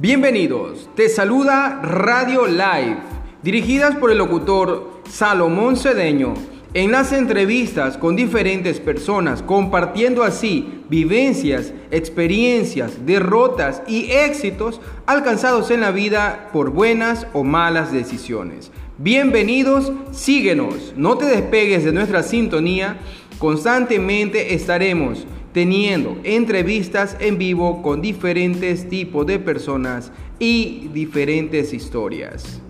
Bienvenidos, te saluda Radio Live, dirigidas por el locutor Salomón Cedeño. En las entrevistas con diferentes personas, compartiendo así vivencias, experiencias, derrotas y éxitos alcanzados en la vida por buenas o malas decisiones. Bienvenidos, síguenos, no te despegues de nuestra sintonía, constantemente estaremos teniendo entrevistas en vivo con diferentes tipos de personas y diferentes historias.